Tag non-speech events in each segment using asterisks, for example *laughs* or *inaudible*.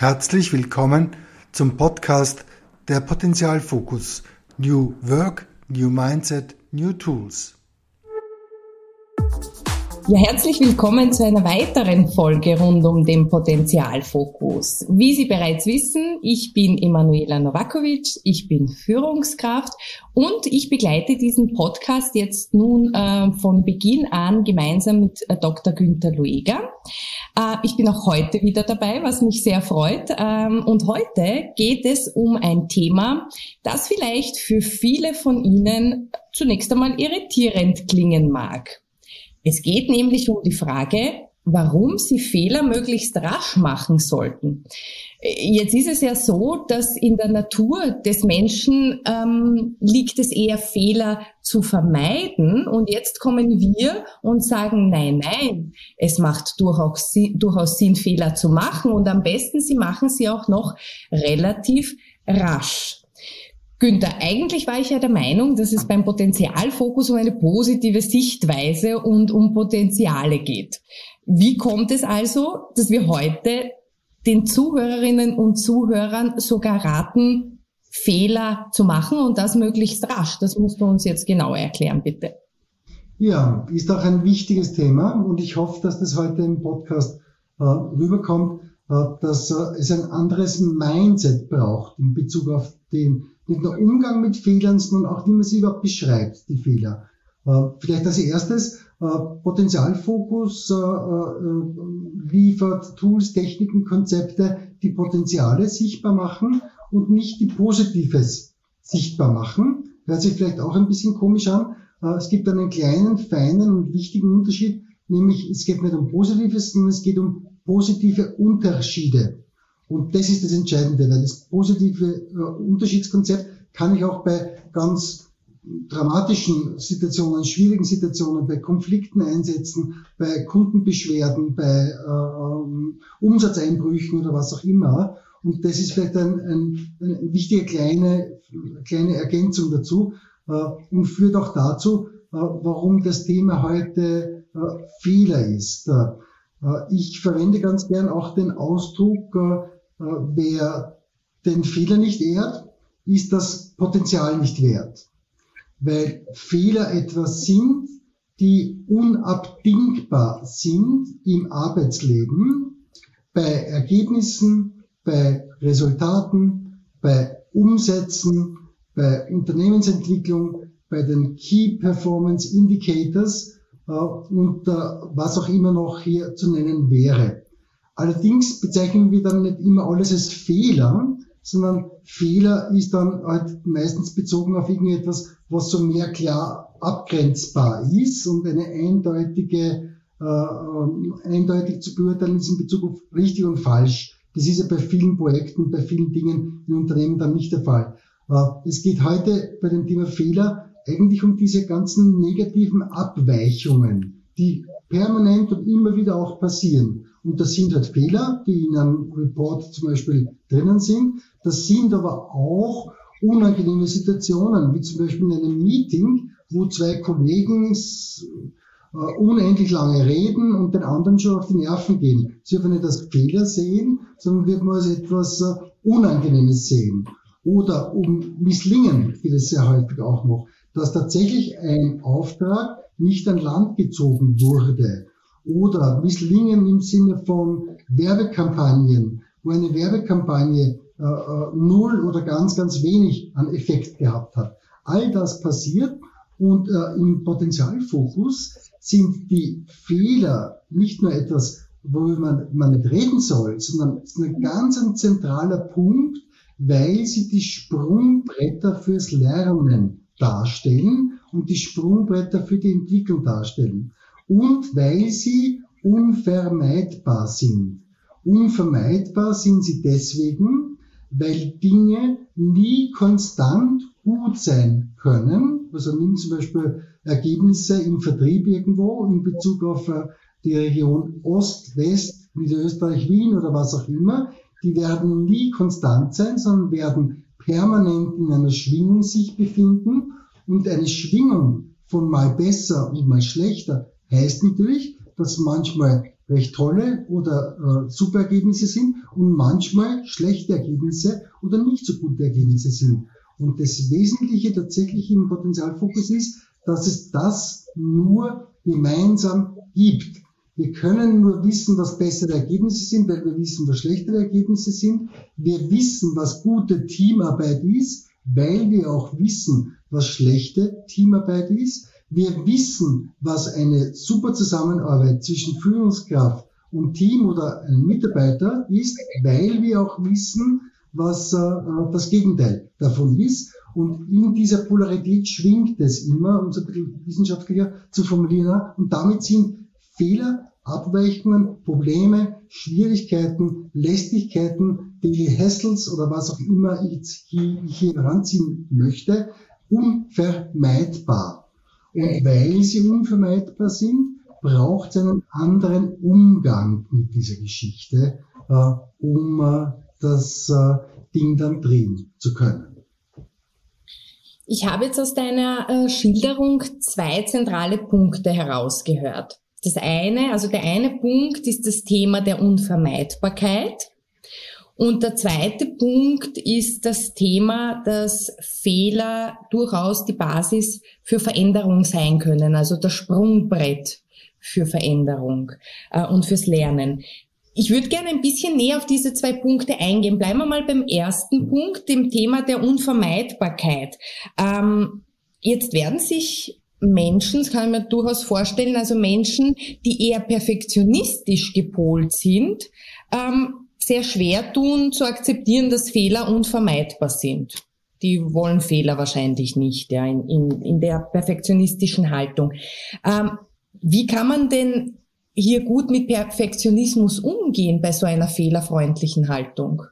Herzlich willkommen zum Podcast der Potenzialfokus New Work, New Mindset, New Tools. Ja, herzlich willkommen zu einer weiteren Folge rund um den Potenzialfokus. Wie Sie bereits wissen, ich bin Emanuela Novakovic, ich bin Führungskraft und ich begleite diesen Podcast jetzt nun äh, von Beginn an gemeinsam mit äh, Dr. Günther Lueger. Äh, ich bin auch heute wieder dabei, was mich sehr freut. Ähm, und heute geht es um ein Thema, das vielleicht für viele von Ihnen zunächst einmal irritierend klingen mag. Es geht nämlich um die Frage, warum sie Fehler möglichst rasch machen sollten. Jetzt ist es ja so, dass in der Natur des Menschen ähm, liegt es eher Fehler zu vermeiden und jetzt kommen wir und sagen, nein, nein, es macht durchaus, durchaus Sinn, Fehler zu machen und am besten, sie machen sie auch noch relativ rasch. Günther, eigentlich war ich ja der Meinung, dass es beim Potenzialfokus um eine positive Sichtweise und um Potenziale geht. Wie kommt es also, dass wir heute den Zuhörerinnen und Zuhörern sogar raten, Fehler zu machen und das möglichst rasch? Das musst du uns jetzt genauer erklären, bitte. Ja, ist auch ein wichtiges Thema und ich hoffe, dass das heute im Podcast äh, rüberkommt, äh, dass äh, es ein anderes Mindset braucht in Bezug auf den nicht nur Umgang mit Fehlern, sondern auch wie man sie überhaupt beschreibt, die Fehler. Äh, vielleicht als erstes, Potenzialfokus äh, liefert Tools, Techniken, Konzepte, die Potenziale sichtbar machen und nicht die Positives sichtbar machen. Hört sich vielleicht auch ein bisschen komisch an. Es gibt einen kleinen, feinen und wichtigen Unterschied, nämlich es geht nicht um Positives, sondern es geht um positive Unterschiede. Und das ist das Entscheidende, weil das positive äh, Unterschiedskonzept kann ich auch bei ganz dramatischen Situationen, schwierigen Situationen, bei Konflikten einsetzen, bei Kundenbeschwerden, bei äh, Umsatzeinbrüchen oder was auch immer. Und das ist vielleicht ein, ein, eine wichtige kleine, kleine Ergänzung dazu äh, und führt auch dazu, äh, warum das Thema heute äh, Fehler ist. Äh, ich verwende ganz gern auch den Ausdruck, äh, äh, wer den Fehler nicht ehrt, ist das Potenzial nicht wert. Weil Fehler etwas sind, die unabdingbar sind im Arbeitsleben, bei Ergebnissen, bei Resultaten, bei Umsätzen, bei Unternehmensentwicklung, bei den Key Performance Indicators äh, und äh, was auch immer noch hier zu nennen wäre. Allerdings bezeichnen wir dann nicht immer alles als Fehler, sondern Fehler ist dann halt meistens bezogen auf irgendetwas, was so mehr klar abgrenzbar ist und eine eindeutige, äh, eindeutig zu beurteilen ist in Bezug auf richtig und falsch. Das ist ja bei vielen Projekten, bei vielen Dingen in Unternehmen dann nicht der Fall. Äh, es geht heute bei dem Thema Fehler eigentlich um diese ganzen negativen Abweichungen, die permanent und immer wieder auch passieren. Und das sind halt Fehler, die in einem Report zum Beispiel drinnen sind. Das sind aber auch unangenehme Situationen, wie zum Beispiel in einem Meeting, wo zwei Kollegen äh, unendlich lange reden und den anderen schon auf die Nerven gehen. Sie dürfen nicht als Fehler sehen, sondern wird man als etwas äh, Unangenehmes sehen. Oder um Misslingen geht es sehr häufig auch noch, dass tatsächlich ein Auftrag nicht an Land gezogen wurde oder Misslingen im Sinne von Werbekampagnen, wo eine Werbekampagne äh, äh, null oder ganz, ganz wenig an Effekt gehabt hat. All das passiert und äh, im Potenzialfokus sind die Fehler nicht nur etwas, worüber man, man nicht reden soll, sondern es ist ein ganz ein zentraler Punkt, weil sie die Sprungbretter fürs Lernen darstellen und die Sprungbretter für die Entwicklung darstellen und weil sie unvermeidbar sind. Unvermeidbar sind sie deswegen, weil Dinge nie konstant gut sein können. Also nimm zum Beispiel Ergebnisse im Vertrieb irgendwo in Bezug auf äh, die Region Ost, West, Niederösterreich, Wien oder was auch immer. Die werden nie konstant sein, sondern werden permanent in einer Schwingung sich befinden. Und eine Schwingung von mal besser und mal schlechter heißt natürlich, dass manchmal recht tolle oder äh, super Ergebnisse sind und manchmal schlechte Ergebnisse oder nicht so gute Ergebnisse sind. Und das Wesentliche tatsächlich im Potenzialfokus ist, dass es das nur gemeinsam gibt. Wir können nur wissen, was bessere Ergebnisse sind, weil wir wissen, was schlechtere Ergebnisse sind. Wir wissen, was gute Teamarbeit ist, weil wir auch wissen, was schlechte Teamarbeit ist. Wir wissen, was eine super Zusammenarbeit zwischen Führungskraft und Team oder einem Mitarbeiter ist, weil wir auch wissen, was äh, das Gegenteil davon ist. Und in dieser Polarität schwingt es immer, um es ein bisschen wissenschaftlicher zu formulieren. Und damit sind Fehler, Abweichungen, Probleme, Schwierigkeiten, Lästigkeiten, Daily Hassles oder was auch immer ich hier, heranziehen möchte, unvermeidbar. Und weil sie unvermeidbar sind, braucht es einen anderen Umgang mit dieser Geschichte, äh, um äh, das äh, Ding dann drehen zu können. Ich habe jetzt aus deiner äh, Schilderung zwei zentrale Punkte herausgehört. Das eine, also der eine Punkt ist das Thema der Unvermeidbarkeit. Und der zweite Punkt ist das Thema, dass Fehler durchaus die Basis für Veränderung sein können, also das Sprungbrett für Veränderung äh, und fürs Lernen. Ich würde gerne ein bisschen näher auf diese zwei Punkte eingehen. Bleiben wir mal beim ersten Punkt, dem Thema der Unvermeidbarkeit. Ähm, jetzt werden sich Menschen, das kann ich mir durchaus vorstellen, also Menschen, die eher perfektionistisch gepolt sind, ähm, sehr schwer tun zu akzeptieren, dass Fehler unvermeidbar sind. Die wollen Fehler wahrscheinlich nicht, ja, in, in, in der perfektionistischen Haltung. Ähm, wie kann man denn hier gut mit Perfektionismus umgehen bei so einer fehlerfreundlichen Haltung?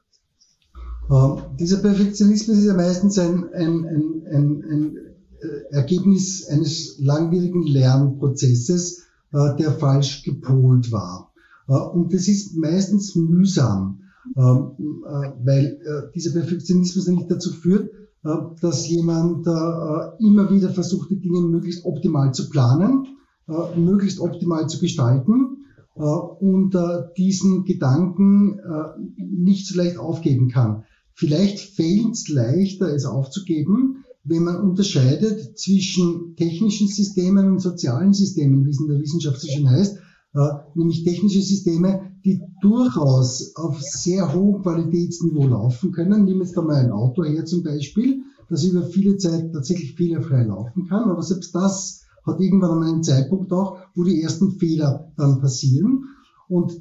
Uh, dieser Perfektionismus ist ja meistens ein, ein, ein, ein, äh, Ergebnis eines langwierigen Lernprozesses, uh, der falsch gepolt war. Äh, und das ist meistens mühsam, ähm, äh, weil äh, dieser Perfektionismus nicht dazu führt, dass jemand immer wieder versucht, die Dinge möglichst optimal zu planen, möglichst optimal zu gestalten und diesen Gedanken nicht so leicht aufgeben kann. Vielleicht fällt es leichter, es aufzugeben, wenn man unterscheidet zwischen technischen Systemen und sozialen Systemen, wie es in der Wissenschaft so schön heißt, nämlich technische Systeme, die durchaus auf sehr hohem Qualitätsniveau laufen können. Nehmen wir jetzt einmal ein Auto her zum Beispiel, das über viele Zeit tatsächlich fehlerfrei laufen kann, aber selbst das hat irgendwann einmal einen Zeitpunkt auch, wo die ersten Fehler dann passieren. Und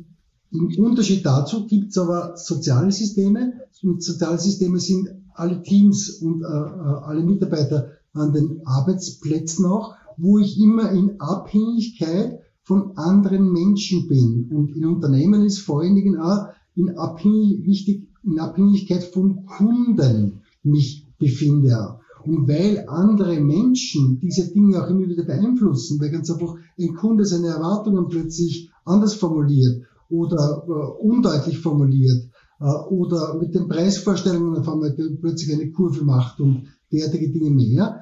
im Unterschied dazu gibt es aber soziale Systeme. Und soziale Systeme sind alle Teams und äh, äh, alle Mitarbeiter an den Arbeitsplätzen auch, wo ich immer in Abhängigkeit von anderen Menschen bin. Und in Unternehmen ist vor allen Dingen auch in, Abhängig, wichtig, in Abhängigkeit von Kunden mich befinde. Und weil andere Menschen diese Dinge auch immer wieder beeinflussen, weil ganz einfach ein Kunde seine Erwartungen plötzlich anders formuliert oder äh, undeutlich formuliert äh, oder mit den Preisvorstellungen auf einmal plötzlich eine Kurve macht und derartige Dinge mehr,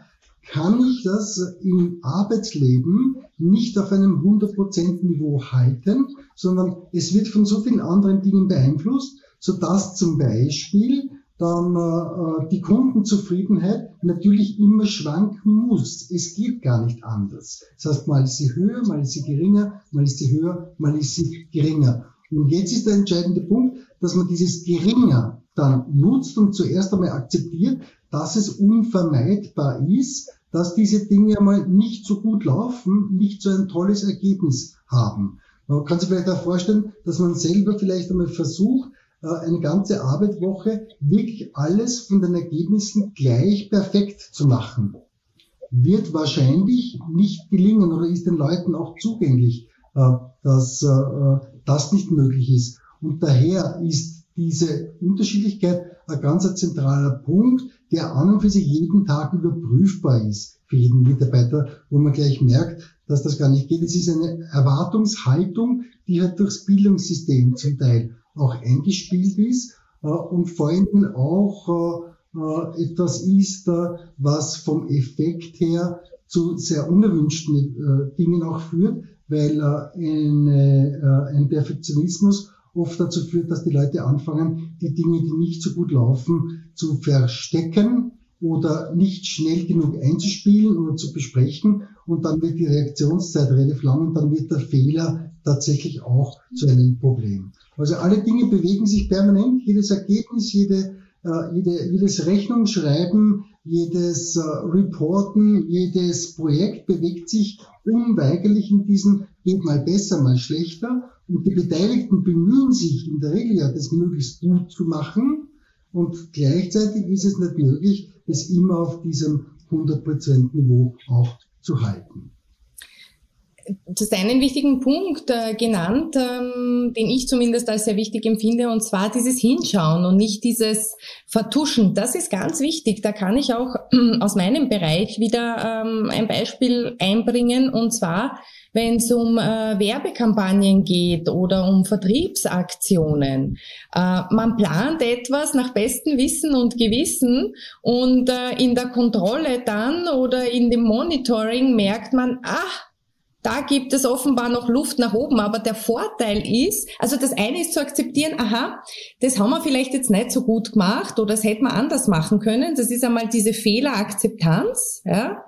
kann ich das im Arbeitsleben nicht auf einem 100% Niveau halten, sondern es wird von so vielen anderen Dingen beeinflusst, sodass zum Beispiel dann äh, die Kundenzufriedenheit natürlich immer schwanken muss. Es geht gar nicht anders. Das heißt, mal ist sie höher, mal ist sie geringer, mal ist sie höher, mal ist sie geringer. Und jetzt ist der entscheidende Punkt, dass man dieses geringer dann nutzt und zuerst einmal akzeptiert, dass es unvermeidbar ist, dass diese Dinge mal nicht so gut laufen, nicht so ein tolles Ergebnis haben. Man kann sich vielleicht auch vorstellen, dass man selber vielleicht einmal versucht, äh, eine ganze Arbeitswoche wirklich alles von den Ergebnissen gleich perfekt zu machen. Wird wahrscheinlich nicht gelingen oder ist den Leuten auch zugänglich, äh, dass äh, das nicht möglich ist. Und daher ist diese Unterschiedlichkeit ein ganz zentraler Punkt, der an und für sich jeden Tag überprüfbar ist für jeden Mitarbeiter, wo man gleich merkt, dass das gar nicht geht. Es ist eine Erwartungshaltung, die halt durchs Bildungssystem zum Teil auch eingespielt ist äh, und vor allem auch äh, äh, etwas ist, was vom Effekt her zu sehr unerwünschten Dingen auch führt, weil eine, ein Perfektionismus oft dazu führt, dass die Leute anfangen, die Dinge, die nicht so gut laufen, zu verstecken oder nicht schnell genug einzuspielen oder zu besprechen und dann wird die Reaktionszeit relativ lang und dann wird der Fehler tatsächlich auch zu einem Problem. Also alle Dinge bewegen sich permanent, jedes Ergebnis, jede, äh, jede, jedes Rechnungsschreiben, jedes äh, Reporten, jedes Projekt bewegt sich unweigerlich in diesen, geht mal besser, mal schlechter. Und die Beteiligten bemühen sich in der Regel ja, das möglichst gut zu machen. Und gleichzeitig ist es nicht möglich, es immer auf diesem 100% Niveau auch zu halten. Du hast einen wichtigen Punkt äh, genannt, ähm, den ich zumindest als sehr wichtig empfinde, und zwar dieses Hinschauen und nicht dieses Vertuschen. Das ist ganz wichtig. Da kann ich auch äh, *clears throat* aus meinem Bereich wieder ähm, ein Beispiel einbringen, und zwar wenn es um äh, Werbekampagnen geht oder um Vertriebsaktionen. Äh, man plant etwas nach bestem Wissen und Gewissen und äh, in der Kontrolle dann oder in dem Monitoring merkt man, ach, da gibt es offenbar noch Luft nach oben. Aber der Vorteil ist, also das eine ist zu akzeptieren, aha, das haben wir vielleicht jetzt nicht so gut gemacht oder das hätten wir anders machen können. Das ist einmal diese Fehlerakzeptanz, ja.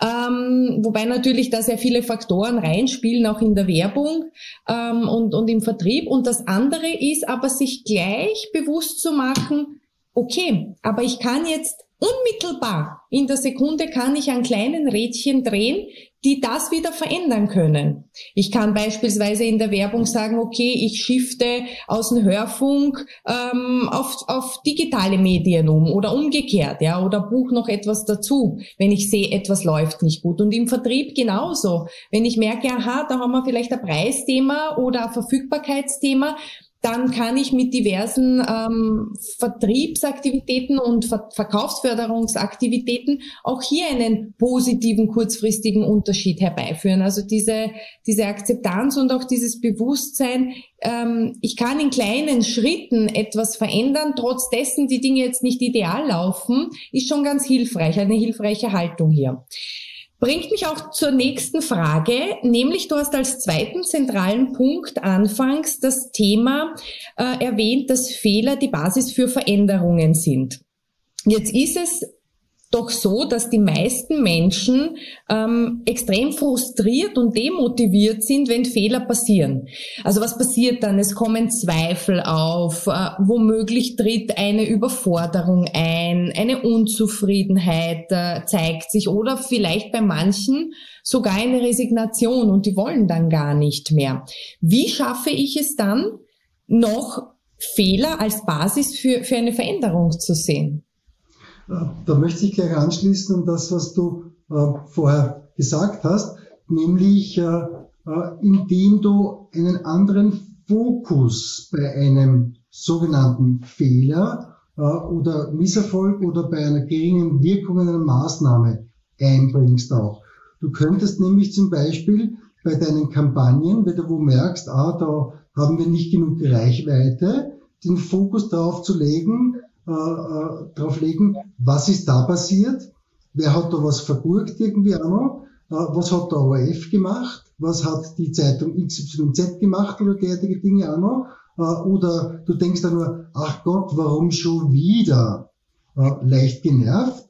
Ähm, wobei natürlich da sehr viele Faktoren reinspielen, auch in der Werbung ähm, und, und im Vertrieb. Und das andere ist aber sich gleich bewusst zu machen, okay, aber ich kann jetzt unmittelbar in der Sekunde kann ich an kleinen Rädchen drehen, die das wieder verändern können. Ich kann beispielsweise in der Werbung sagen, okay, ich shifte aus dem Hörfunk ähm, auf, auf digitale Medien um oder umgekehrt, ja, oder buch noch etwas dazu, wenn ich sehe, etwas läuft nicht gut. Und im Vertrieb genauso. Wenn ich merke, aha, da haben wir vielleicht ein Preisthema oder ein Verfügbarkeitsthema, dann kann ich mit diversen ähm, Vertriebsaktivitäten und Ver Verkaufsförderungsaktivitäten auch hier einen positiven kurzfristigen Unterschied herbeiführen. Also diese, diese Akzeptanz und auch dieses Bewusstsein, ähm, ich kann in kleinen Schritten etwas verändern, trotz dessen die Dinge jetzt nicht ideal laufen, ist schon ganz hilfreich, eine hilfreiche Haltung hier. Bringt mich auch zur nächsten Frage, nämlich du hast als zweiten zentralen Punkt anfangs das Thema äh, erwähnt, dass Fehler die Basis für Veränderungen sind. Jetzt ist es doch so, dass die meisten Menschen ähm, extrem frustriert und demotiviert sind, wenn Fehler passieren. Also was passiert dann? Es kommen Zweifel auf, äh, womöglich tritt eine Überforderung ein, eine Unzufriedenheit äh, zeigt sich oder vielleicht bei manchen sogar eine Resignation und die wollen dann gar nicht mehr. Wie schaffe ich es dann, noch Fehler als Basis für, für eine Veränderung zu sehen? Da möchte ich gleich anschließen an das, was du äh, vorher gesagt hast, nämlich äh, äh, indem du einen anderen Fokus bei einem sogenannten Fehler äh, oder Misserfolg oder bei einer geringen Wirkung einer Maßnahme einbringst auch. Du könntest nämlich zum Beispiel bei deinen Kampagnen, wenn du wo merkst, ah, da haben wir nicht genug Reichweite, den Fokus darauf zu legen, äh, äh, drauf legen, was ist da passiert, wer hat da was vergurkt irgendwie auch noch, äh, was hat der ORF gemacht, was hat die Zeitung XYZ gemacht oder derartige Dinge auch noch, äh, oder du denkst dann nur, ach Gott, warum schon wieder, äh, leicht genervt,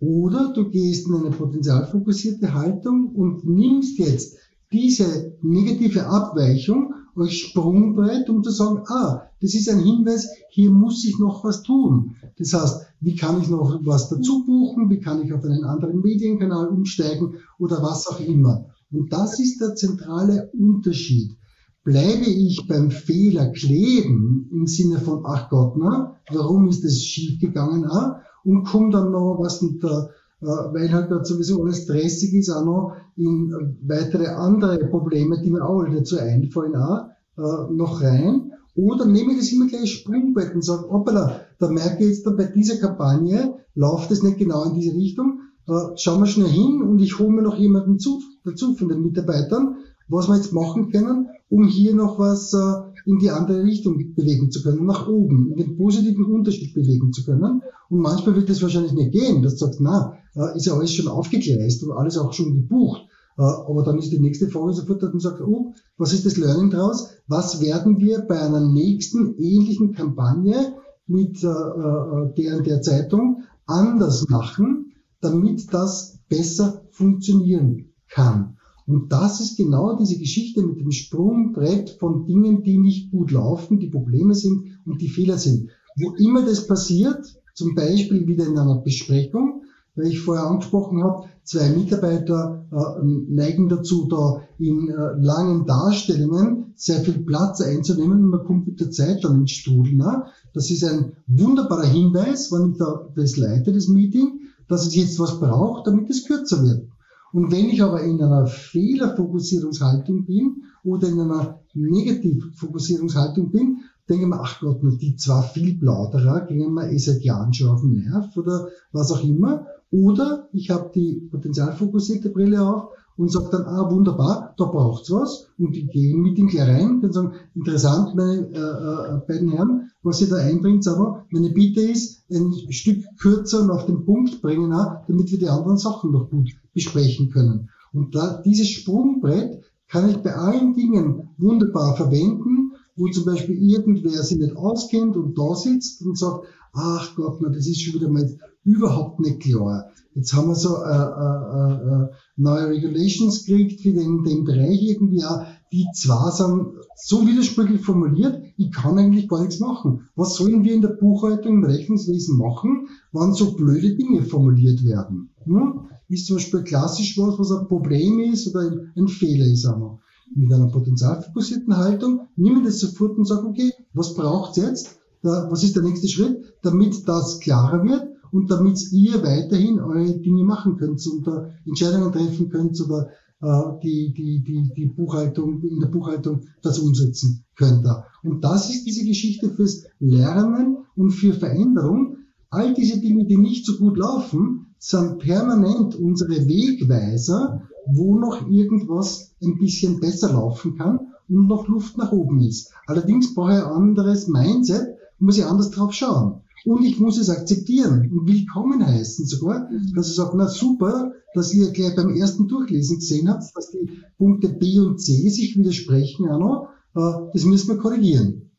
oder du gehst in eine potenzialfokussierte Haltung und nimmst jetzt diese negative Abweichung als Sprungbrett, um zu sagen, ah, das ist ein Hinweis, hier muss ich noch was tun. Das heißt, wie kann ich noch was dazu buchen, wie kann ich auf einen anderen Medienkanal umsteigen oder was auch immer. Und das ist der zentrale Unterschied. Bleibe ich beim Fehler kleben im Sinne von, ach Gott, na, warum ist das schiefgegangen, ah, und komme dann noch was mit der weil halt dort sowieso alles stressig ist, auch noch in weitere andere Probleme, die mir auch dazu einfallen, auch, äh, noch rein. Oder nehme ich das immer gleich Sprungbrett und sage, hoppala, da merke ich jetzt dann bei dieser Kampagne, läuft es nicht genau in diese Richtung, äh, schauen wir schnell hin und ich hole mir noch jemanden zu, dazu von den Mitarbeitern, was wir jetzt machen können, um hier noch was äh, in die andere Richtung bewegen zu können, nach oben, den positiven Unterschied bewegen zu können. Und manchmal wird das wahrscheinlich nicht gehen, dass du sagst, na, äh, ist ja alles schon aufgegleist und alles auch schon gebucht. Äh, aber dann ist die nächste Frage sofort, dass man sagt, oh, was ist das Learning daraus? Was werden wir bei einer nächsten ähnlichen Kampagne mit äh, der der Zeitung anders machen, damit das besser funktionieren kann? Und das ist genau diese Geschichte mit dem Sprungbrett von Dingen, die nicht gut laufen, die Probleme sind und die Fehler sind. Wo immer das passiert, zum Beispiel wieder in einer Besprechung, weil ich vorher angesprochen habe, zwei Mitarbeiter äh, neigen dazu, da in äh, langen Darstellungen sehr viel Platz einzunehmen und man kommt mit der Zeit dann ins Strudel. Ne? Das ist ein wunderbarer Hinweis, wenn ich da das leite, das Meeting, dass es jetzt was braucht, damit es kürzer wird. Und wenn ich aber in einer Fehlerfokussierungshaltung bin oder in einer Negativfokussierungshaltung bin, denke mir, ach Gott, die zwei viel Plauderer gehen mir eh seit Jahren schon auf den Nerv oder was auch immer. Oder ich habe die potenzialfokussierte Brille auf und sage dann, ah wunderbar, da braucht's was. Und die gehen mit ihm gleich rein und sagen, interessant, meine äh, äh, beiden Herren, was ihr da einbringt, aber meine Bitte ist, ein Stück kürzer und auf den Punkt bringen, auch, damit wir die anderen Sachen noch gut besprechen können. Und da, dieses Sprungbrett kann ich bei allen Dingen wunderbar verwenden, wo zum Beispiel irgendwer sich nicht auskennt und da sitzt und sagt, ach Gott, na, das ist schon wieder mal überhaupt nicht klar. Jetzt haben wir so äh, äh, äh, neue Regulations gekriegt für den, den Bereich irgendwie auch. Die zwar sind so widersprüchlich formuliert, ich kann eigentlich gar nichts machen. Was sollen wir in der Buchhaltung, im Rechnungswesen machen, wann so blöde Dinge formuliert werden? Hm? Ist zum Beispiel klassisch was, was ein Problem ist oder ein Fehler ist einmal. Mit einer potenzialfokussierten Haltung nehme ich das sofort und sage, okay, was braucht's jetzt? Da, was ist der nächste Schritt, damit das klarer wird und damit ihr weiterhin eure Dinge machen könnt da Entscheidungen treffen könnt oder äh, die, die, die, die Buchhaltung, in der Buchhaltung das umsetzen könnt. Und das ist diese Geschichte fürs Lernen und für Veränderung. All diese Dinge, die nicht so gut laufen, sind permanent unsere Wegweiser, wo noch irgendwas ein bisschen besser laufen kann und noch Luft nach oben ist. Allerdings brauche ich ein anderes Mindset, muss ich anders drauf schauen. Und ich muss es akzeptieren und willkommen heißen sogar, mhm. dass ich sage, na super, dass ihr gleich beim ersten Durchlesen gesehen habt, dass die Punkte B und C sich widersprechen auch noch. Äh, das müssen wir korrigieren.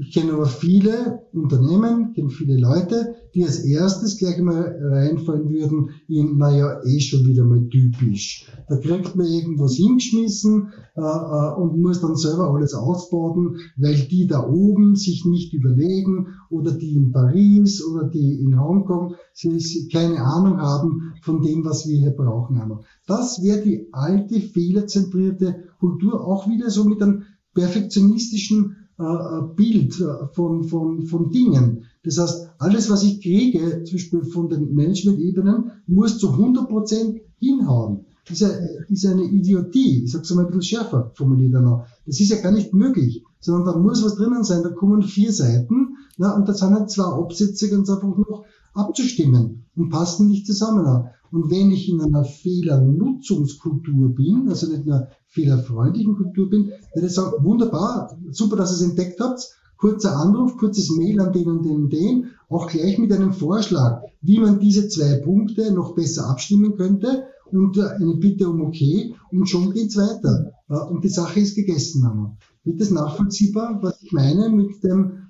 Ich kenne aber viele Unternehmen, kenne viele Leute, die als erstes gleich mal reinfallen würden in, naja, eh schon wieder mal typisch. Da kriegt man irgendwas hingeschmissen äh, äh, und muss dann selber alles ausbauen, weil die da oben sich nicht überlegen oder die in Paris oder die in Hongkong sie, keine Ahnung haben von dem, was wir hier brauchen. Das wäre die alte fehlerzentrierte Kultur auch wieder so mit einem perfektionistischen Bild äh, von, von, von Dingen. Das heißt, alles, was ich kriege, zum Beispiel von den Management-Ebenen, muss zu 100% hinhauen. Das ist, eine Idiotie. Ich sage es mal ein bisschen schärfer formuliert noch. Das ist ja gar nicht möglich. Sondern da muss was drinnen sein. Da kommen vier Seiten na, und da sind halt zwei Absätze ganz einfach noch abzustimmen und passen nicht zusammen. Und wenn ich in einer Fehlernutzungskultur bin, also nicht in einer fehlerfreundlichen Kultur bin, werde ich sagen, wunderbar, super, dass ihr es entdeckt habt, kurzer Anruf, kurzes Mail an den und den und den, auch gleich mit einem Vorschlag, wie man diese zwei Punkte noch besser abstimmen könnte und äh, eine Bitte um okay und schon geht's weiter. Äh, und die Sache ist gegessen. Wird das nachvollziehbar, was ich meine mit dem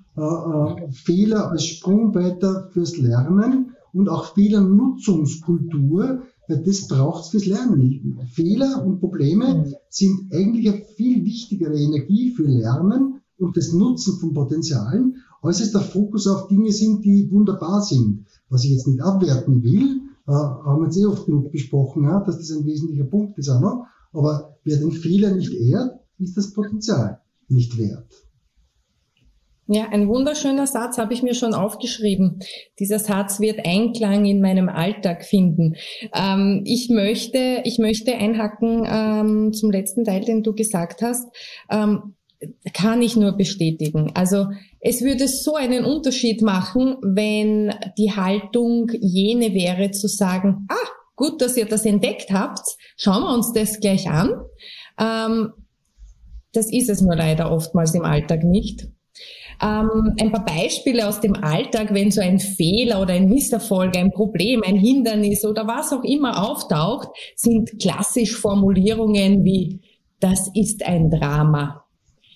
Fehler als Sprungweiter fürs Lernen? und auch Fehlernutzungskultur, weil das braucht es fürs Lernen. Fehler und Probleme mhm. sind eigentlich eine viel wichtigere Energie für Lernen und das Nutzen von Potenzialen, als es der Fokus auf Dinge sind, die wunderbar sind. Was ich jetzt nicht abwerten will, äh, haben wir jetzt eh oft genug besprochen, ja, dass das ein wesentlicher Punkt ist auch noch. Aber wer den Fehler nicht ehrt, ist das Potenzial nicht wert. Ja, ein wunderschöner Satz habe ich mir schon aufgeschrieben. Dieser Satz wird Einklang in meinem Alltag finden. Ähm, ich möchte, ich möchte einhacken ähm, zum letzten Teil, den du gesagt hast. Ähm, kann ich nur bestätigen. Also es würde so einen Unterschied machen, wenn die Haltung jene wäre zu sagen, ah, gut, dass ihr das entdeckt habt, schauen wir uns das gleich an. Ähm, das ist es nur leider oftmals im Alltag nicht. Ähm, ein paar Beispiele aus dem Alltag, wenn so ein Fehler oder ein Misserfolg, ein Problem, ein Hindernis oder was auch immer auftaucht, sind klassisch Formulierungen wie, das ist ein Drama.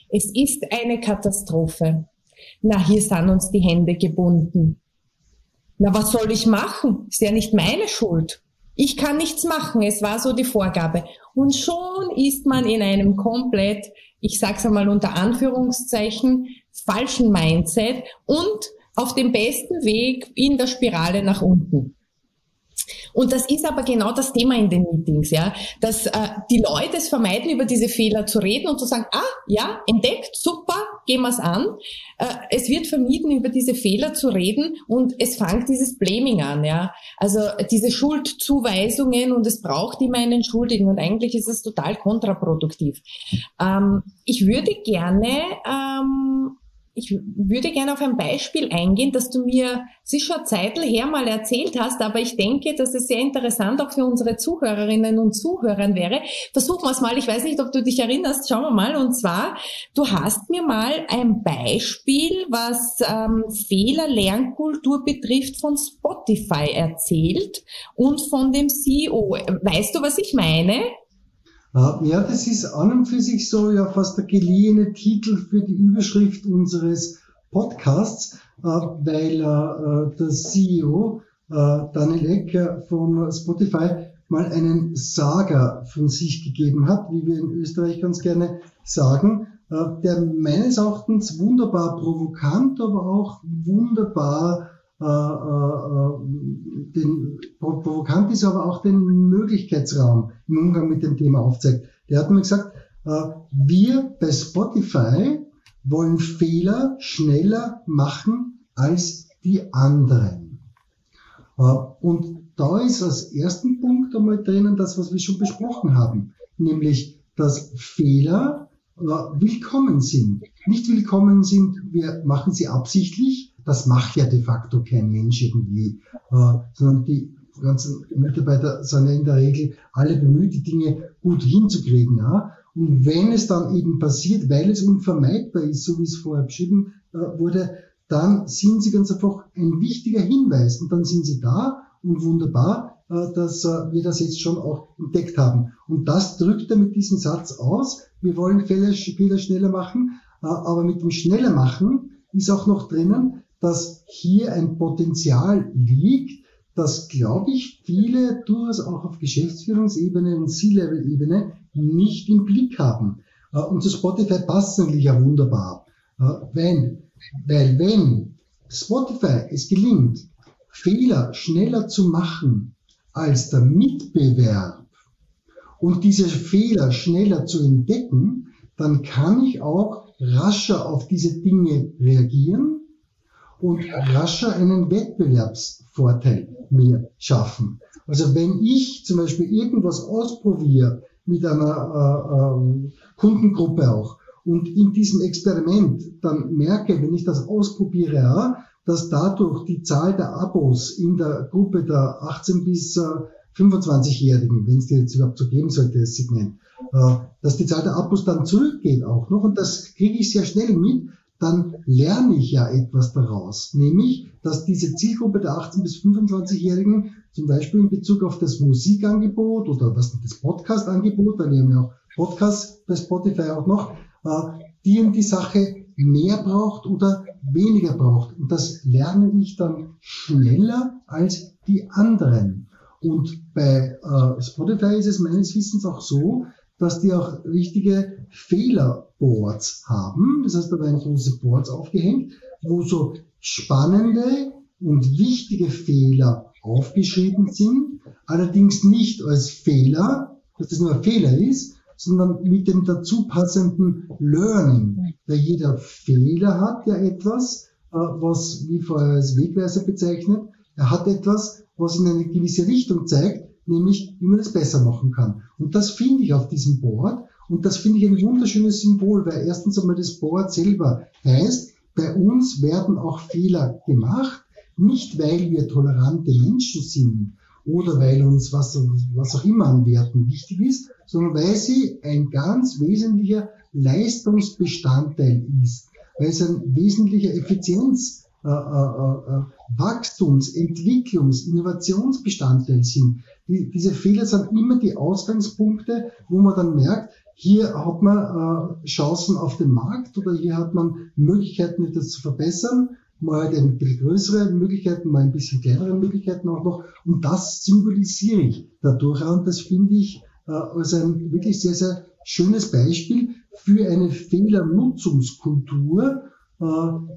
Es ist eine Katastrophe. Na, hier sind uns die Hände gebunden. Na, was soll ich machen? Ist ja nicht meine Schuld. Ich kann nichts machen. Es war so die Vorgabe. Und schon ist man in einem komplett, ich sag's einmal unter Anführungszeichen, falschen Mindset und auf dem besten Weg in der Spirale nach unten. Und das ist aber genau das Thema in den Meetings, ja, dass äh, die Leute es vermeiden, über diese Fehler zu reden und zu sagen, ah, ja, entdeckt, super, gehen wir es an. Äh, es wird vermieden, über diese Fehler zu reden und es fängt dieses Blaming an, ja. Also diese Schuldzuweisungen und es braucht immer einen Schuldigen und eigentlich ist es total kontraproduktiv. Ähm, ich würde gerne ähm, ich würde gerne auf ein Beispiel eingehen, das du mir, es ist schon Zeit her mal erzählt hast, aber ich denke, dass es sehr interessant auch für unsere Zuhörerinnen und Zuhörer wäre. Versuchen wir es mal, ich weiß nicht, ob du dich erinnerst, schauen wir mal. Und zwar, du hast mir mal ein Beispiel, was ähm, Fehler-Lernkultur betrifft, von Spotify erzählt und von dem CEO. Weißt du, was ich meine? Äh, ja, das ist an und für sich so ja fast der geliehene Titel für die Überschrift unseres Podcasts, äh, weil äh, der CEO Daniel Eck von Spotify mal einen Saga von sich gegeben hat, wie wir in Österreich ganz gerne sagen, der meines Erachtens wunderbar provokant, aber auch wunderbar den, provokant ist, aber auch den Möglichkeitsraum im Umgang mit dem Thema aufzeigt. Der hat mir gesagt, äh, wir bei Spotify wollen Fehler schneller machen als die anderen. Äh, und da ist als ersten Punkt einmal drinnen das, was wir schon besprochen haben, nämlich, dass Fehler äh, willkommen sind. Nicht willkommen sind, wir machen sie absichtlich, das macht ja de facto kein Mensch irgendwie, äh, sondern die ganzen Mitarbeiter sind ja in der Regel alle bemüht, die Dinge gut hinzukriegen. Ja? Und wenn es dann eben passiert, weil es unvermeidbar ist, so wie es vorher beschrieben äh, wurde, dann sind sie ganz einfach ein wichtiger Hinweis und dann sind sie da und wunderbar, äh, dass äh, wir das jetzt schon auch entdeckt haben. Und das drückt er mit diesem Satz aus. Wir wollen Fehler, Fehler schneller machen, äh, aber mit dem schneller machen ist auch noch drinnen, dass hier ein Potenzial liegt, das, glaube ich, viele durchaus auch auf Geschäftsführungsebene und C-Level-Ebene nicht im Blick haben. Äh, und zu Spotify passt es eigentlich ja wunderbar. Äh, wenn, weil wenn Spotify es gelingt, Fehler schneller zu machen als der Mitbewerb und diese Fehler schneller zu entdecken, dann kann ich auch rascher auf diese Dinge reagieren und rascher einen Wettbewerbsvorteil mir schaffen. Also wenn ich zum Beispiel irgendwas ausprobiere mit einer äh, äh, Kundengruppe auch und in diesem Experiment dann merke, wenn ich das ausprobiere, ja, dass dadurch die Zahl der Abos in der Gruppe der 18 bis äh, 25-Jährigen, wenn es die jetzt überhaupt so geben sollte, das Segment, äh, dass die Zahl der Abos dann zurückgeht auch noch und das kriege ich sehr schnell mit, dann lerne ich ja etwas daraus. Nämlich, dass diese Zielgruppe der 18- bis 25-Jährigen zum Beispiel in Bezug auf das Musikangebot oder was das Podcast-Angebot, weil wir haben ja auch Podcasts bei Spotify auch noch, äh, die in die Sache mehr braucht oder weniger braucht. Und das lerne ich dann schneller als die anderen. Und bei äh, Spotify ist es meines Wissens auch so, dass die auch richtige Fehlerboards haben. Das heißt, da werden große Boards aufgehängt, wo so spannende und wichtige Fehler aufgeschrieben sind, allerdings nicht als Fehler, dass das nur ein Fehler ist, sondern mit dem dazu passenden Learning. Weil jeder Fehler hat ja etwas, äh, was wie vorher als Wegweiser bezeichnet, er hat etwas, was in eine gewisse Richtung zeigt, nämlich wie man es besser machen kann. Und das finde ich auf diesem Board und das finde ich ein wunderschönes Symbol, weil erstens einmal das Board selber heißt, bei uns werden auch Fehler gemacht, nicht weil wir tolerante Menschen sind oder weil uns was, was auch immer an Werten wichtig ist, sondern weil sie ein ganz wesentlicher Leistungsbestandteil ist. weil es ein wesentlicher Effizienz, äh, äh, äh, Wachstums-, Entwicklungs-, Innovationsbestandteil sind. Die, diese Fehler sind immer die Ausgangspunkte, wo man dann merkt, hier hat man äh, Chancen auf dem Markt oder hier hat man Möglichkeiten, etwas zu verbessern mal ein bisschen größere Möglichkeiten, mal ein bisschen kleinere Möglichkeiten auch noch. Und das symbolisiere ich dadurch und das finde ich äh, als ein wirklich sehr, sehr schönes Beispiel für eine Fehlernutzungskultur,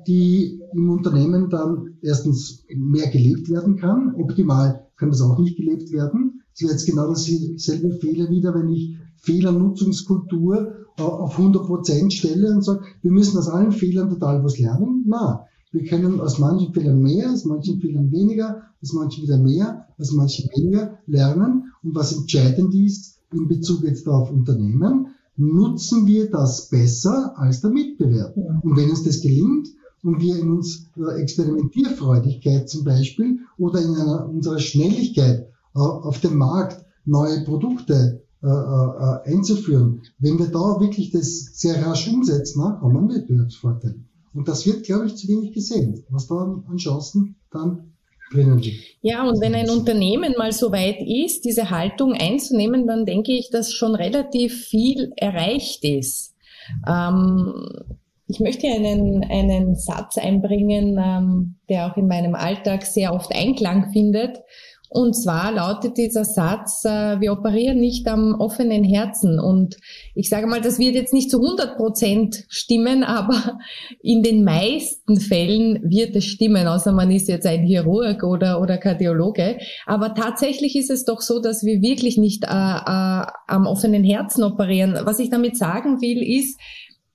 die im Unternehmen dann erstens mehr gelebt werden kann. Optimal kann das auch nicht gelebt werden. Es wäre jetzt genau dasselbe Fehler wieder, wenn ich Fehlernutzungskultur äh, auf 100 Prozent stelle und sage, wir müssen aus allen Fehlern total was lernen. Na, wir können aus manchen Fehlern mehr, aus manchen Fehlern weniger, aus manchen wieder mehr, aus manchen weniger lernen. Und was entscheidend ist in Bezug jetzt auf Unternehmen, nutzen wir das besser als der Mitbewerb. Und wenn uns das gelingt und wir in unserer Experimentierfreudigkeit zum Beispiel oder in einer, unserer Schnelligkeit auf dem Markt neue Produkte äh, äh, einzuführen, wenn wir da wirklich das sehr rasch umsetzen, dann haben wir einen Wettbewerbsvorteil. Und das wird, glaube ich, zu wenig gesehen, was da an Chancen dann. Ja, und wenn ein Unternehmen mal so weit ist, diese Haltung einzunehmen, dann denke ich, dass schon relativ viel erreicht ist. Ähm, ich möchte einen, einen Satz einbringen, ähm, der auch in meinem Alltag sehr oft Einklang findet. Und zwar lautet dieser Satz, äh, wir operieren nicht am offenen Herzen. Und ich sage mal, das wird jetzt nicht zu 100 Prozent stimmen, *laughs* aber in den meisten Fällen wird es stimmen, außer man ist jetzt ein Chirurg oder, oder Kardiologe. Aber tatsächlich ist es doch so, dass wir wirklich nicht äh, äh, am offenen Herzen operieren. Was ich damit sagen will, ist,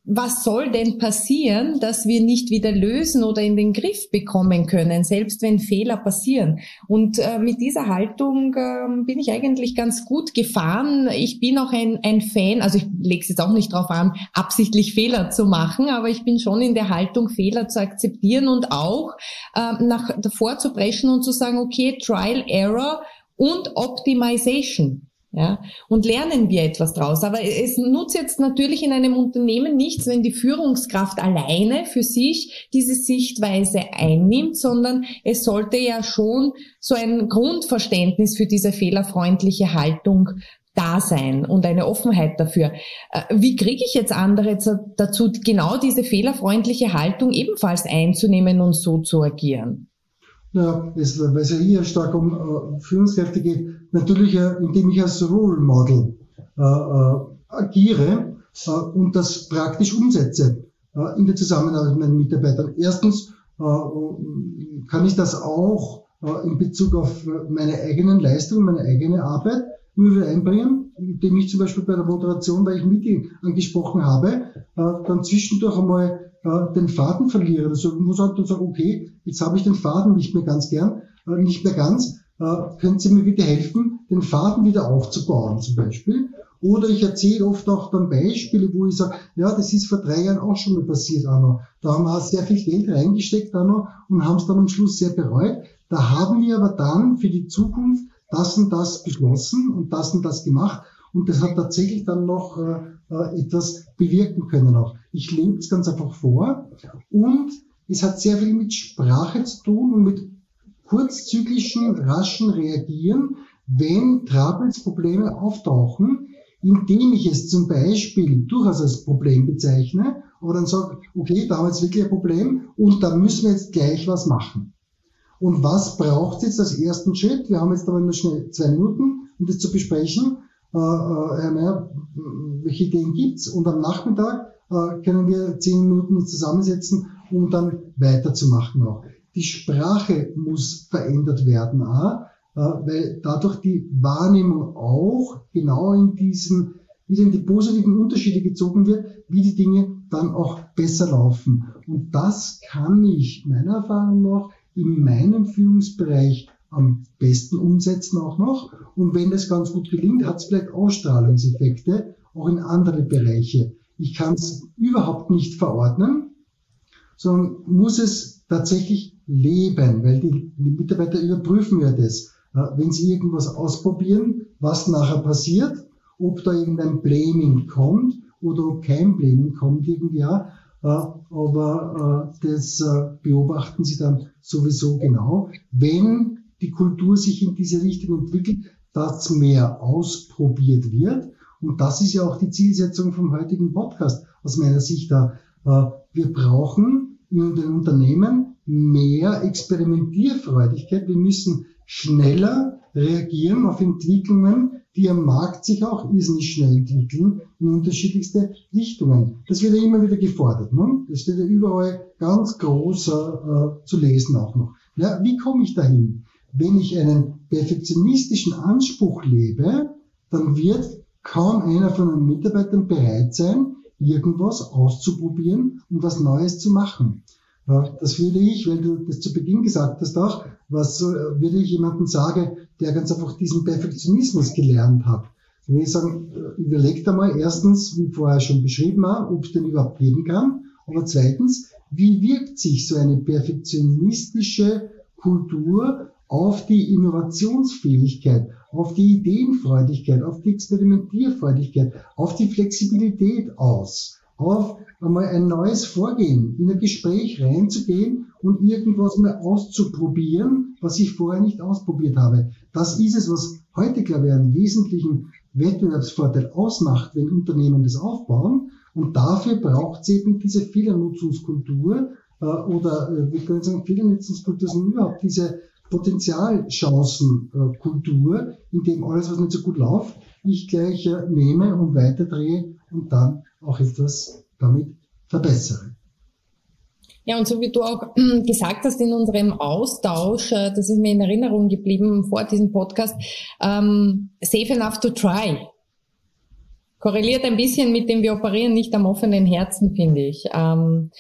was soll denn passieren, dass wir nicht wieder lösen oder in den Griff bekommen können, selbst wenn Fehler passieren? Und äh, mit dieser Haltung äh, bin ich eigentlich ganz gut gefahren. Ich bin auch ein, ein Fan, also ich lege es jetzt auch nicht darauf an, absichtlich Fehler zu machen, aber ich bin schon in der Haltung, Fehler zu akzeptieren und auch äh, nach davor zu brechen und zu sagen, okay, Trial, Error und Optimization. Ja, und lernen wir etwas draus. Aber es nutzt jetzt natürlich in einem Unternehmen nichts, wenn die Führungskraft alleine für sich diese Sichtweise einnimmt, sondern es sollte ja schon so ein Grundverständnis für diese fehlerfreundliche Haltung da sein und eine Offenheit dafür. Äh, wie kriege ich jetzt andere dazu, genau diese fehlerfreundliche Haltung ebenfalls einzunehmen und so zu agieren? Ja, es, weil es ja hier stark um äh, Führungskräfte geht, natürlich äh, indem ich als Role Model äh, äh, agiere äh, und das praktisch umsetze äh, in der Zusammenarbeit mit meinen Mitarbeitern. Erstens äh, kann ich das auch in Bezug auf meine eigenen Leistungen, meine eigene Arbeit immer einbringen, indem ich zum Beispiel bei der Moderation, weil ich Meeting angesprochen habe, dann zwischendurch einmal äh, den Faden verliere. Also muss halt dann sagen, okay, jetzt habe ich den Faden nicht mehr ganz gern, äh, nicht mehr ganz. Äh, können Sie mir bitte helfen, den Faden wieder aufzubauen zum Beispiel? Oder ich erzähle oft auch dann Beispiele, wo ich sage, ja, das ist vor drei Jahren auch schon mal passiert, Anno. Da haben wir sehr viel Geld reingesteckt, Anno, und haben es dann am Schluss sehr bereut. Da haben wir aber dann für die Zukunft das und das beschlossen und das und das gemacht. Und das hat tatsächlich dann noch äh etwas bewirken können auch. Ich lebe es ganz einfach vor und es hat sehr viel mit Sprache zu tun und mit kurzzüglichen, raschen Reagieren, wenn Troubles-Probleme auftauchen, indem ich es zum Beispiel durchaus als Problem bezeichne, aber dann sage, okay, da haben wir jetzt wirklich ein Problem und da müssen wir jetzt gleich was machen. Und was braucht es jetzt als ersten Schritt? Wir haben jetzt aber nur schnell zwei Minuten, um das zu besprechen. Äh, äh, Herr Mayer, welche Ideen gibt's? Und am Nachmittag äh, können wir zehn Minuten zusammensetzen, um dann weiterzumachen auch. Die Sprache muss verändert werden, auch, weil dadurch die Wahrnehmung auch genau in diesen, wieder in die positiven Unterschiede gezogen wird, wie die Dinge dann auch besser laufen. Und das kann ich meiner Erfahrung nach in meinem Führungsbereich am besten umsetzen auch noch. Und wenn das ganz gut gelingt, hat es vielleicht Ausstrahlungseffekte auch in andere Bereiche. Ich kann es überhaupt nicht verordnen, sondern muss es tatsächlich leben, weil die, die Mitarbeiter überprüfen ja das. Äh, wenn sie irgendwas ausprobieren, was nachher passiert, ob da irgendein Blaming kommt oder ob kein Blaming kommt irgendwie, ja, aber das beobachten Sie dann sowieso genau. Wenn die Kultur sich in diese Richtung entwickelt, dass mehr ausprobiert wird. Und das ist ja auch die Zielsetzung vom heutigen Podcast aus meiner Sicht da. Wir brauchen in den Unternehmen mehr Experimentierfreudigkeit. Wir müssen schneller reagieren auf Entwicklungen, die am Markt sich auch irrsinnig schnell entwickeln, in unterschiedlichste Richtungen. Das wird ja immer wieder gefordert. Ne? Das steht ja überall ganz groß äh, zu lesen auch noch. Ja, wie komme ich dahin? Wenn ich einen perfektionistischen Anspruch lebe, dann wird kaum einer von den Mitarbeitern bereit sein, irgendwas auszuprobieren und was Neues zu machen. Das würde ich, weil du das zu Beginn gesagt hast auch, was würde ich jemandem sagen, der ganz einfach diesen Perfektionismus gelernt hat. Dann würde ich sagen, überlegt einmal erstens, wie vorher schon beschrieben war, ob es den überhaupt geben kann. Aber zweitens, wie wirkt sich so eine perfektionistische Kultur auf die Innovationsfähigkeit, auf die Ideenfreudigkeit, auf die Experimentierfreudigkeit, auf die Flexibilität aus, auf einmal ein neues Vorgehen, in ein Gespräch reinzugehen und irgendwas mal auszuprobieren, was ich vorher nicht ausprobiert habe. Das ist es, was heute, glaube ich, einen wesentlichen Wettbewerbsvorteil ausmacht, wenn Unternehmen das aufbauen. Und dafür braucht es eben diese Fehlernutzungskultur äh, oder, äh, wie kann ich sagen, Fehlernutzungskultur, sondern überhaupt diese Potenzialchancenkultur, in dem alles, was nicht so gut läuft, ich gleich äh, nehme und weiterdrehe und dann auch etwas damit verbessere. Ja, und so wie du auch *clears throat* gesagt hast in unserem Austausch, äh, das ist mir in Erinnerung geblieben vor diesem Podcast, ähm, safe enough to try. Korreliert ein bisschen mit dem wir operieren nicht am offenen Herzen, finde ich. Ähm,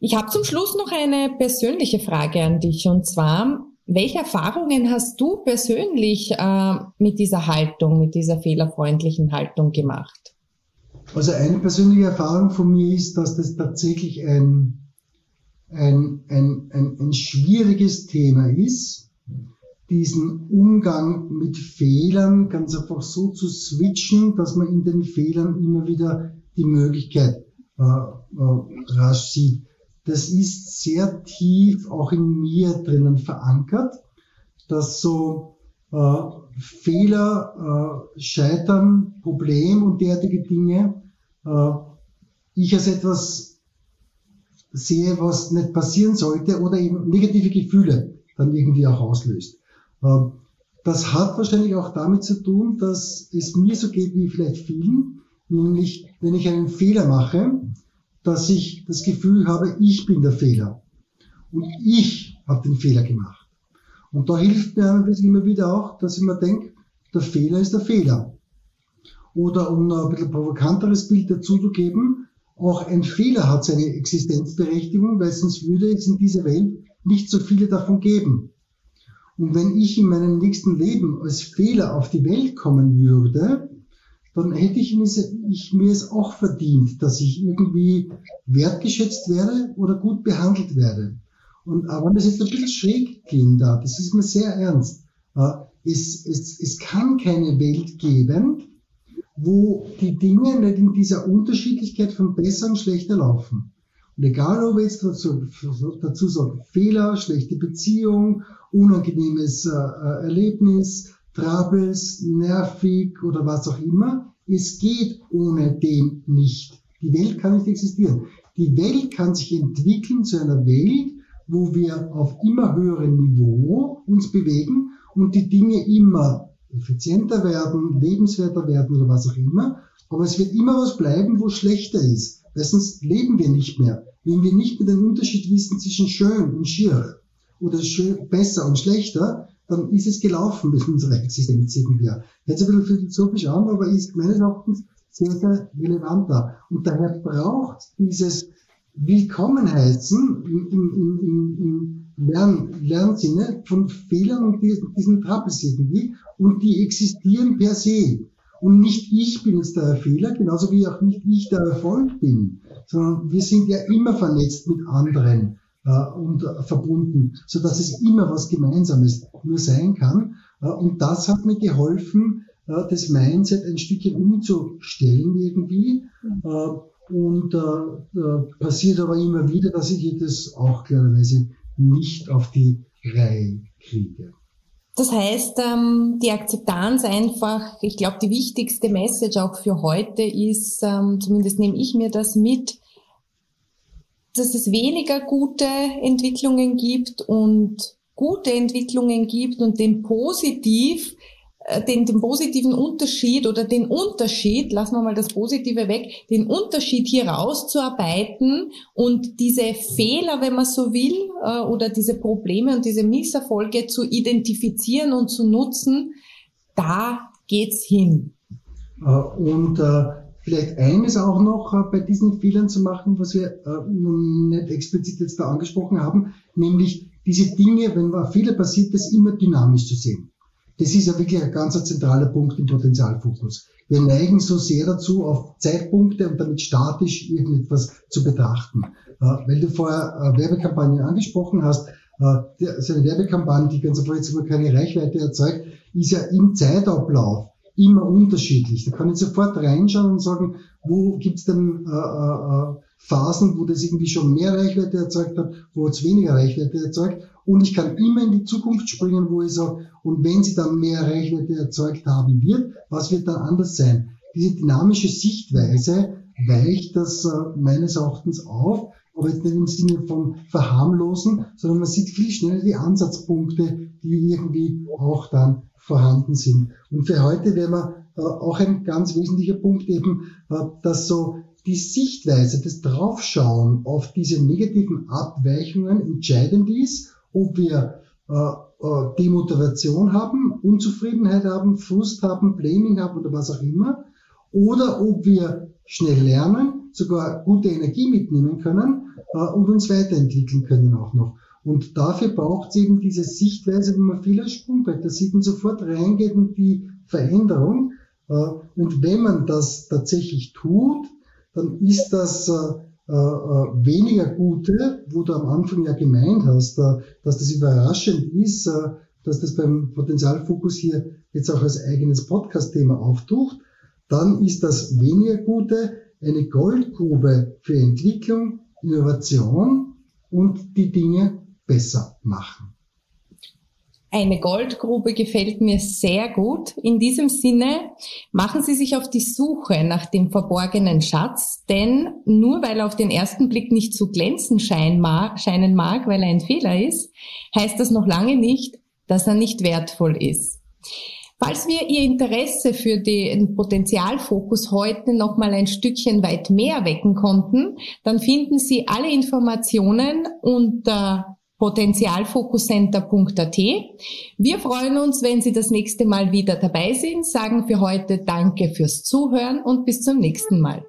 ich habe zum Schluss noch eine persönliche Frage an dich und zwar, welche Erfahrungen hast du persönlich äh, mit dieser Haltung, mit dieser fehlerfreundlichen Haltung gemacht? Also eine persönliche Erfahrung von mir ist, dass das tatsächlich ein, ein, ein, ein, ein schwieriges Thema ist, diesen Umgang mit Fehlern ganz einfach so zu switchen, dass man in den Fehlern immer wieder die Möglichkeit äh, äh, rasch sieht das ist sehr tief auch in mir drinnen verankert, dass so äh, Fehler, äh, Scheitern, Problem und derartige Dinge äh, ich als etwas sehe, was nicht passieren sollte oder eben negative Gefühle dann irgendwie auch auslöst. Äh, das hat wahrscheinlich auch damit zu tun, dass es mir so geht wie vielleicht vielen, nämlich wenn ich einen Fehler mache, dass ich das Gefühl habe, ich bin der Fehler. Und ich habe den Fehler gemacht. Und da hilft mir immer wieder auch, dass ich mir denke, der Fehler ist der Fehler. Oder um ein bisschen provokanteres Bild dazu zu geben, auch ein Fehler hat seine Existenzberechtigung, weil sonst würde es in dieser Welt nicht so viele davon geben. Und wenn ich in meinem nächsten Leben als Fehler auf die Welt kommen würde, dann hätte ich, ich mir es auch verdient, dass ich irgendwie wertgeschätzt werde oder gut behandelt werde. Und aber das ist ein bisschen schräg klingt da, das ist mir sehr ernst. Es, es, es kann keine Welt geben, wo die Dinge nicht in dieser Unterschiedlichkeit von besser und schlechter laufen. Und egal, ob jetzt dazu, dazu sage, Fehler, schlechte Beziehung, unangenehmes äh, Erlebnis, Troubles, nervig oder was auch immer. Es geht ohne dem nicht. Die Welt kann nicht existieren. Die Welt kann sich entwickeln zu einer Welt, wo wir auf immer höherem Niveau uns bewegen und die Dinge immer effizienter werden, lebenswerter werden oder was auch immer. Aber es wird immer was bleiben, wo schlechter ist. Weil sonst leben wir nicht mehr. Wenn wir nicht mehr den Unterschied wissen zwischen schön und schier oder schön, besser und schlechter, dann ist es gelaufen mit unserer Existenz irgendwie. Jetzt ein bisschen philosophisch an, aber ist meines Erachtens sehr, sehr relevant da. Und daher braucht dieses Willkommenheißen im, im, im, im Lern, Lernsinne von Fehlern und diesen, diesen Troubles irgendwie. Und die existieren per se. Und nicht ich bin jetzt der Fehler, genauso wie auch nicht ich der Erfolg bin, sondern wir sind ja immer vernetzt mit anderen und äh, verbunden, so dass es immer was Gemeinsames nur sein kann. Äh, und das hat mir geholfen, äh, das Mindset ein Stückchen umzustellen irgendwie. Äh, und äh, äh, passiert aber immer wieder, dass ich das auch klarerweise nicht auf die Reihe kriege. Das heißt, ähm, die Akzeptanz einfach, ich glaube, die wichtigste Message auch für heute ist, ähm, zumindest nehme ich mir das mit, dass es weniger gute Entwicklungen gibt und gute Entwicklungen gibt und den positiv äh, den, den positiven Unterschied oder den Unterschied, lassen wir mal das Positive weg, den Unterschied hier rauszuarbeiten und diese Fehler, wenn man so will, äh, oder diese Probleme und diese Misserfolge zu identifizieren und zu nutzen, da geht's hin. Äh, und vielleicht eines auch noch bei diesen Fehlern zu machen, was wir nicht explizit jetzt da angesprochen haben, nämlich diese Dinge, wenn ein Fehler passiert, das immer dynamisch zu sehen. Das ist ja wirklich ein ganz zentraler Punkt im Potenzialfokus. Wir neigen so sehr dazu, auf Zeitpunkte und damit statisch irgendetwas zu betrachten. Äh, weil du vorher äh, Werbekampagnen angesprochen hast, äh, so eine Werbekampagne, die ganz einfach jetzt mal keine Reichweite erzeugt, ist ja im Zeitablauf immer unterschiedlich. Da kann ich sofort reinschauen und sagen, wo gibt's denn äh, äh, Phasen, wo das irgendwie schon mehr Reichweite erzeugt hat, wo es weniger Reichweite erzeugt. Und ich kann immer in die Zukunft springen, wo ich sage, und wenn sie dann mehr Reichweite erzeugt haben wird, was wird dann anders sein? Diese dynamische Sichtweise weicht das äh, meines Erachtens auf, aber jetzt nicht im Sinne von verharmlosen, sondern man sieht viel schneller die Ansatzpunkte, die irgendwie auch dann vorhanden sind. Und für heute wäre man äh, auch ein ganz wesentlicher Punkt eben, äh, dass so die Sichtweise, das Draufschauen auf diese negativen Abweichungen entscheidend ist, ob wir äh, äh, Demotivation haben, Unzufriedenheit haben, Frust haben, Blaming haben oder was auch immer, oder ob wir schnell lernen, sogar gute Energie mitnehmen können äh, und uns weiterentwickeln können auch noch. Und dafür braucht es eben diese Sichtweise, wo man viele Sprungbrett, da sieht man sofort reingeht in die Veränderung. Äh, und wenn man das tatsächlich tut, dann ist das äh, äh, äh, weniger gute, wo du am Anfang ja gemeint hast, äh, dass das überraschend ist, dass das beim Potenzialfokus hier jetzt auch als eigenes Podcast-Thema auftaucht, dann ist das weniger gute eine Goldgrube für Entwicklung, Innovation und die Dinge besser machen. Eine Goldgrube gefällt mir sehr gut. In diesem Sinne machen Sie sich auf die Suche nach dem verborgenen Schatz, denn nur weil er auf den ersten Blick nicht zu glänzen scheinen mag, weil er ein Fehler ist, heißt das noch lange nicht, dass er nicht wertvoll ist. Falls wir Ihr Interesse für den Potenzialfokus heute noch mal ein Stückchen weit mehr wecken konnten, dann finden Sie alle Informationen unter potenzialfokuscenter.at. Wir freuen uns, wenn Sie das nächste Mal wieder dabei sind, sagen für heute Danke fürs Zuhören und bis zum nächsten Mal.